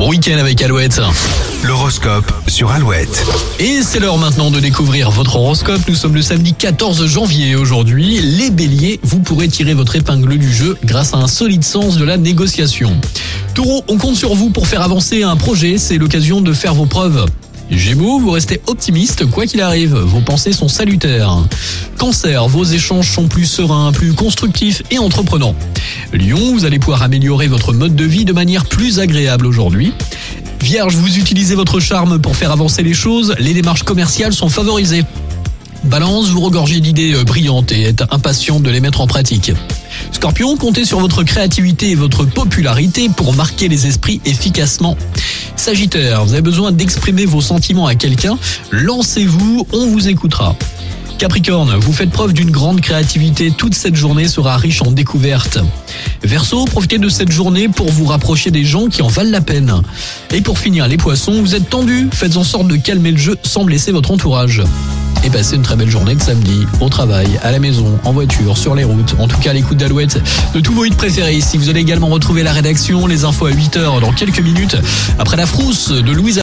Bon week-end avec Alouette. L'horoscope sur Alouette. Et c'est l'heure maintenant de découvrir votre horoscope. Nous sommes le samedi 14 janvier aujourd'hui. Les béliers, vous pourrez tirer votre épingle du jeu grâce à un solide sens de la négociation. Taureau, on compte sur vous pour faire avancer un projet. C'est l'occasion de faire vos preuves. Gémeaux, vous restez optimiste quoi qu'il arrive, vos pensées sont salutaires. Cancer, vos échanges sont plus sereins, plus constructifs et entreprenants. Lion, vous allez pouvoir améliorer votre mode de vie de manière plus agréable aujourd'hui. Vierge, vous utilisez votre charme pour faire avancer les choses, les démarches commerciales sont favorisées. Balance, vous regorgez d'idées euh, brillantes et êtes impatient de les mettre en pratique. Scorpion, comptez sur votre créativité et votre popularité pour marquer les esprits efficacement. Sagittaire, vous avez besoin d'exprimer vos sentiments à quelqu'un, lancez-vous, on vous écoutera. Capricorne, vous faites preuve d'une grande créativité, toute cette journée sera riche en découvertes. Verseau, profitez de cette journée pour vous rapprocher des gens qui en valent la peine. Et pour finir, les poissons, vous êtes tendus, faites en sorte de calmer le jeu sans blesser votre entourage. Et passez une très belle journée de samedi, au travail, à la maison, en voiture, sur les routes, en tout cas à l'écoute d'Alouette, de tous vos hits préférés. Si vous allez également retrouver la rédaction, les infos à 8h dans quelques minutes, après la frousse de Louise